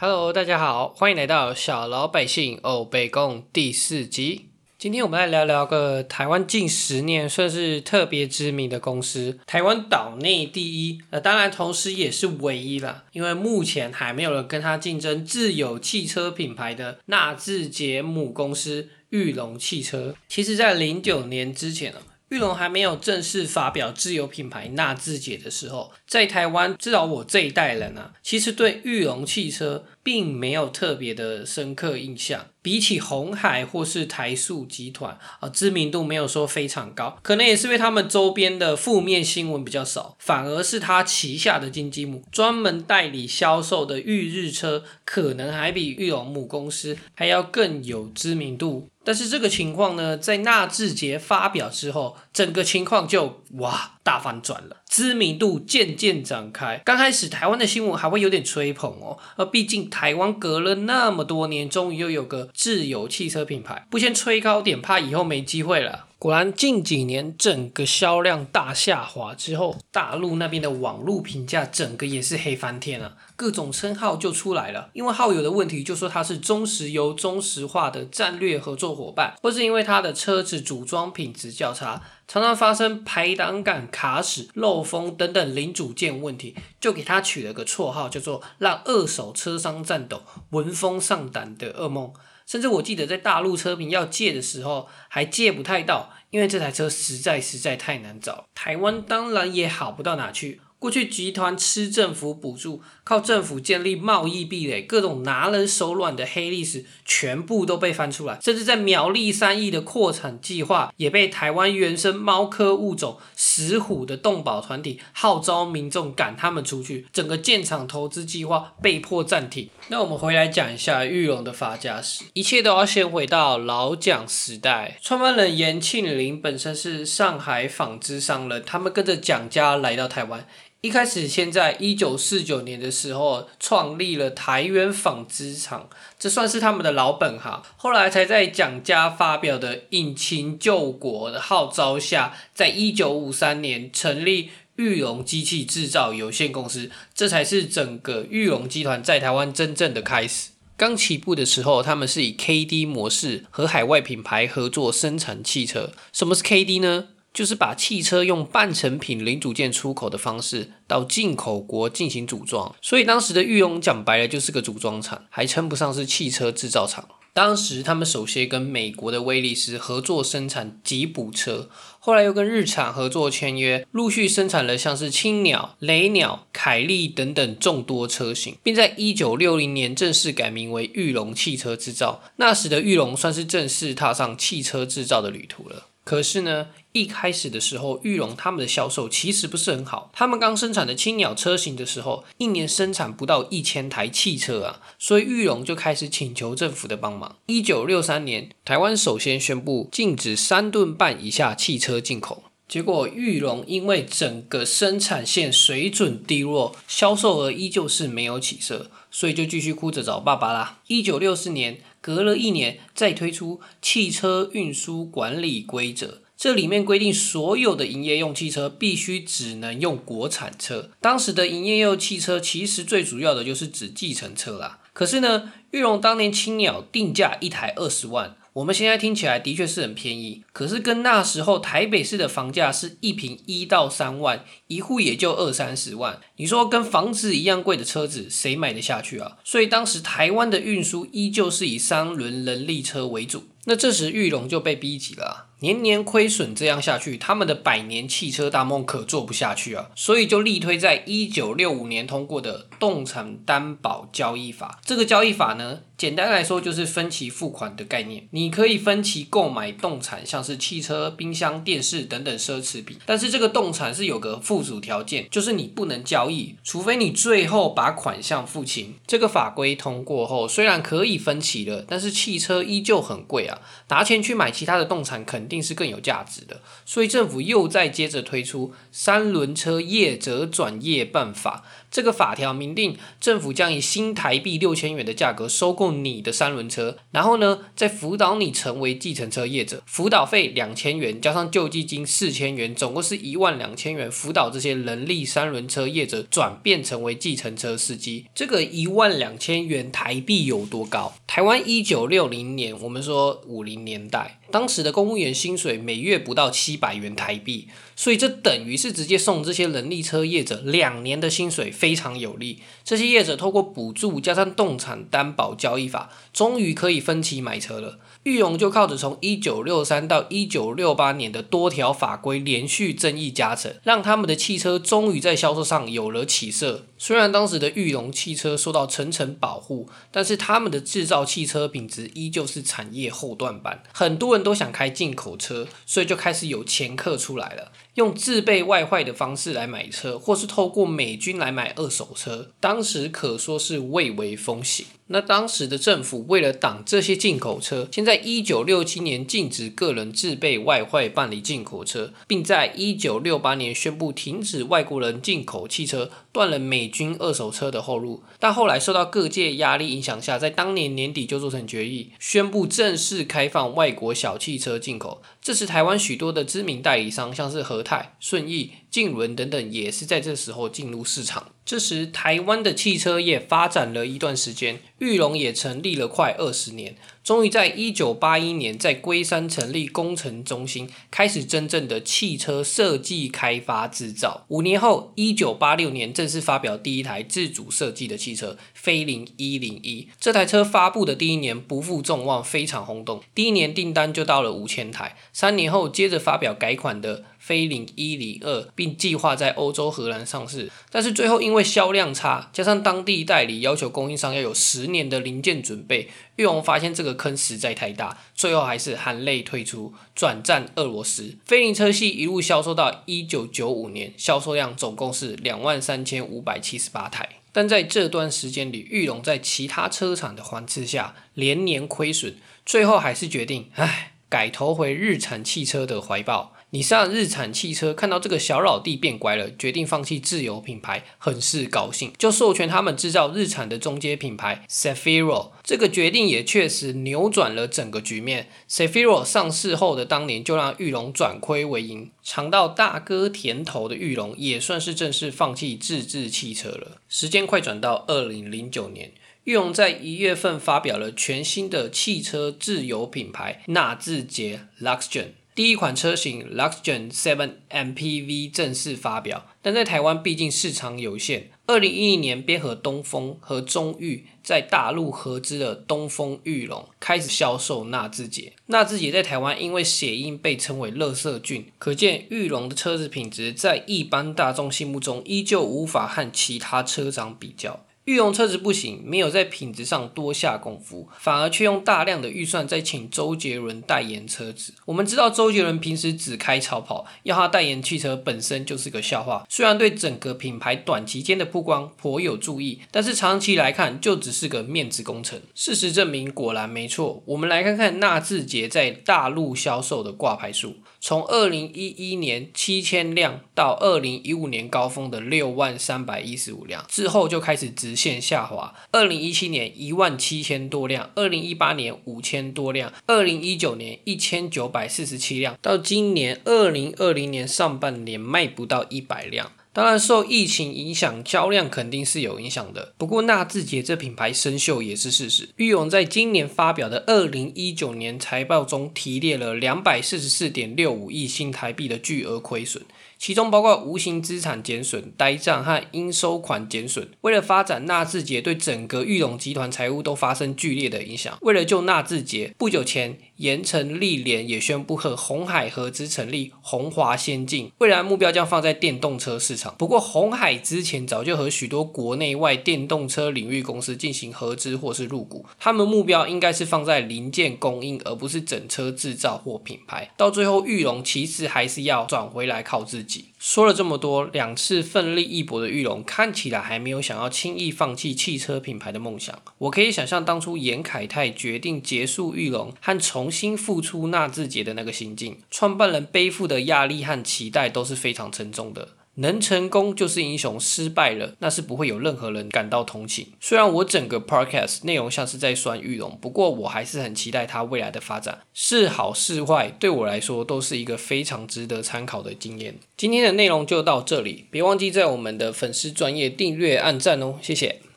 Hello，大家好，欢迎来到小老百姓欧北共第四集。今天我们来聊聊个台湾近十年算是特别知名的公司，台湾岛内第一，呃，当然同时也是唯一啦，因为目前还没有人跟他竞争自有汽车品牌的纳智捷母公司玉龙汽车。其实，在零九年之前呢。玉龙还没有正式发表自有品牌纳智捷的时候，在台湾，至少我这一代人啊，其实对玉龙汽车并没有特别的深刻印象。比起红海或是台塑集团啊，知名度没有说非常高，可能也是因为他们周边的负面新闻比较少，反而是他旗下的金鸡母专门代理销售的玉日车，可能还比玉龙母公司还要更有知名度。但是这个情况呢，在纳智捷发表之后，整个情况就哇大反转了，知名度渐渐展开。刚开始台湾的新闻还会有点吹捧哦，而毕竟台湾隔了那么多年，终于又有个自有汽车品牌，不先吹高点，怕以后没机会了。果然，近几年整个销量大下滑之后，大陆那边的网络评价整个也是黑翻天了，各种称号就出来了。因为耗油的问题，就说它是中石油中石化的战略合作伙伴，或是因为它的车子组装品质较差，常常发生排挡杆卡死、漏风等等零组件问题，就给它取了个绰号，叫做“让二手车商颤抖、闻风丧胆的噩梦”。甚至我记得在大陆车评要借的时候，还借不太到，因为这台车实在实在太难找。台湾当然也好不到哪去。过去集团吃政府补助，靠政府建立贸易壁垒，各种拿人手软的黑历史全部都被翻出来，甚至在苗栗三亿的扩产计划也被台湾原生猫科物种石虎的动保团体号召民众赶他们出去，整个建厂投资计划被迫暂停。那我们回来讲一下玉龙的发家史，一切都要先回到老蒋时代，创办人严庆林本身是上海纺织商人，他们跟着蒋家来到台湾。一开始先在一九四九年的时候创立了台源纺织厂，这算是他们的老本行。后来才在蒋家发表的引擎救国的号召下，在一九五三年成立玉龙机器制造有限公司，这才是整个玉龙集团在台湾真正的开始。刚起步的时候，他们是以 KD 模式和海外品牌合作生产汽车。什么是 KD 呢？就是把汽车用半成品零组件出口的方式到进口国进行组装，所以当时的玉龙讲白了就是个组装厂，还称不上是汽车制造厂。当时他们首先跟美国的威利斯合作生产吉普车，后来又跟日产合作签约，陆续生产了像是青鸟、雷鸟、凯利等等众多车型，并在一九六零年正式改名为玉龙汽车制造。那时的玉龙算是正式踏上汽车制造的旅途了。可是呢，一开始的时候，玉龙他们的销售其实不是很好。他们刚生产的青鸟车型的时候，一年生产不到一千台汽车啊，所以玉龙就开始请求政府的帮忙。一九六三年，台湾首先宣布禁止三吨半以下汽车进口。结果玉龙因为整个生产线水准低落，销售额依旧是没有起色，所以就继续哭着找爸爸啦。一九六四年。隔了一年，再推出汽车运输管理规则，这里面规定所有的营业用汽车必须只能用国产车。当时的营业用汽车其实最主要的就是指计程车啦。可是呢，玉龙当年青鸟定价一台二十万。我们现在听起来的确是很便宜，可是跟那时候台北市的房价是一平一到三万，一户也就二三十万。你说跟房子一样贵的车子，谁买得下去啊？所以当时台湾的运输依旧是以三轮人力车为主。那这时玉龙就被逼急了。年年亏损，这样下去，他们的百年汽车大梦可做不下去啊！所以就力推在一九六五年通过的动产担保交易法。这个交易法呢，简单来说就是分期付款的概念。你可以分期购买动产，像是汽车、冰箱、电视等等奢侈品。但是这个动产是有个附属条件，就是你不能交易，除非你最后把款项付清。这个法规通过后，虽然可以分期了，但是汽车依旧很贵啊拿钱去买其他的动产，肯定是更有价值的，所以政府又再接着推出三轮车业者转业办法，这个法条明定，政府将以新台币六千元的价格收购你的三轮车，然后呢，再辅导你成为计程车业者，辅导费两千元，加上救济金四千元，总共是一万两千元，辅导这些人力三轮车业者转变成为计程车司机。这个一万两千元台币有多高？台湾一九六零年，我们说五零年代。当时的公务员薪水每月不到七百元台币，所以这等于是直接送这些人力车业者两年的薪水，非常有利。这些业者透过补助加上动产担保交易法，终于可以分期买车了。玉龙就靠着从一九六三到一九六八年的多条法规连续争议加成，让他们的汽车终于在销售上有了起色。虽然当时的玉龙汽车受到层层保护，但是他们的制造汽车品质依旧是产业后段班。很多人都想开进口车，所以就开始有前客出来了。用自备外坏的方式来买车，或是透过美军来买二手车，当时可说是蔚为风行。那当时的政府为了挡这些进口车，先在一九六七年禁止个人自备外汇办理进口车，并在一九六八年宣布停止外国人进口汽车，断了美军二手车的后路。但后来受到各界压力影响下，在当年年底就做成决议，宣布正式开放外国小汽车进口。这时，台湾许多的知名代理商，像是和泰、顺义、晋伦等等，也是在这时候进入市场。这时，台湾的汽车业发展了一段时间，玉龙也成立了快二十年。终于在一九八一年，在龟山成立工程中心，开始真正的汽车设计、开发、制造。五年后，一九八六年正式发表第一台自主设计的汽车——飞凌一零一。这台车发布的第一年不负众望，非常轰动，第一年订单就到了五千台。三年后，接着发表改款的。飞凌一零二，并计划在欧洲荷兰上市，但是最后因为销量差，加上当地代理要求供应商要有十年的零件准备，玉龙发现这个坑实在太大，最后还是含泪退出，转战俄罗斯。飞凌车系一路销售到一九九五年，销售量总共是两万三千五百七十八台。但在这段时间里，玉龙在其他车厂的环伺下，连年亏损，最后还是决定，唉，改投回日产汽车的怀抱。你上日产汽车看到这个小老弟变乖了，决定放弃自有品牌，很是高兴，就授权他们制造日产的中阶品牌 s a f i r o 这个决定也确实扭转了整个局面。s a f i r o 上市后的当年，就让玉龙转亏为盈，尝到大哥甜头的玉龙也算是正式放弃自制汽车了。时间快转到二零零九年，玉龙在一月份发表了全新的汽车自有品牌纳智捷 Luxgen。第一款车型 Luxgen Seven MPV 正式发表，但在台湾毕竟市场有限。二零一零年，便和东风和中裕在大陆合资的东风裕隆开始销售纳智捷。纳智捷在台湾因为谐音被称为“乐色郡”，可见裕隆的车子品质在一般大众心目中依旧无法和其他车厂比较。御用车子不行，没有在品质上多下功夫，反而却用大量的预算在请周杰伦代言车子。我们知道周杰伦平时只开超跑，要他代言汽车本身就是个笑话。虽然对整个品牌短期间的曝光颇有注意，但是长期来看就只是个面子工程。事实证明果然没错。我们来看看纳智捷在大陆销售的挂牌数。从二零一一年七千辆到二零一五年高峰的六万三百一十五辆之后，就开始直线下滑。二零一七年一万七千多辆，二零一八年五千多辆，二零一九年一千九百四十七辆，到今年二零二零年上半年卖不到一百辆。当然，受疫情影响，销量肯定是有影响的。不过，纳智捷这品牌生锈也是事实。裕隆在今年发表的二零一九年财报中提列了两百四十四点六五亿新台币的巨额亏损。其中包括无形资产减损、呆账和应收款减损。为了发展纳智捷，对整个玉龙集团财务都发生剧烈的影响。为了救纳智捷，不久前盐城立联也宣布和红海合资成立红华先进，未来目标将放在电动车市场。不过，红海之前早就和许多国内外电动车领域公司进行合资或是入股，他们目标应该是放在零件供应，而不是整车制造或品牌。到最后，玉龙其实还是要转回来靠自说了这么多，两次奋力一搏的玉龙看起来还没有想要轻易放弃汽车品牌的梦想。我可以想象当初严凯泰决定结束玉龙和重新复出纳智捷的那个心境，创办人背负的压力和期待都是非常沉重的。能成功就是英雄，失败了那是不会有任何人感到同情。虽然我整个 podcast 内容像是在酸玉龙，不过我还是很期待他未来的发展，是好是坏，对我来说都是一个非常值得参考的经验。今天的内容就到这里，别忘记在我们的粉丝专业订阅、按赞哦，谢谢。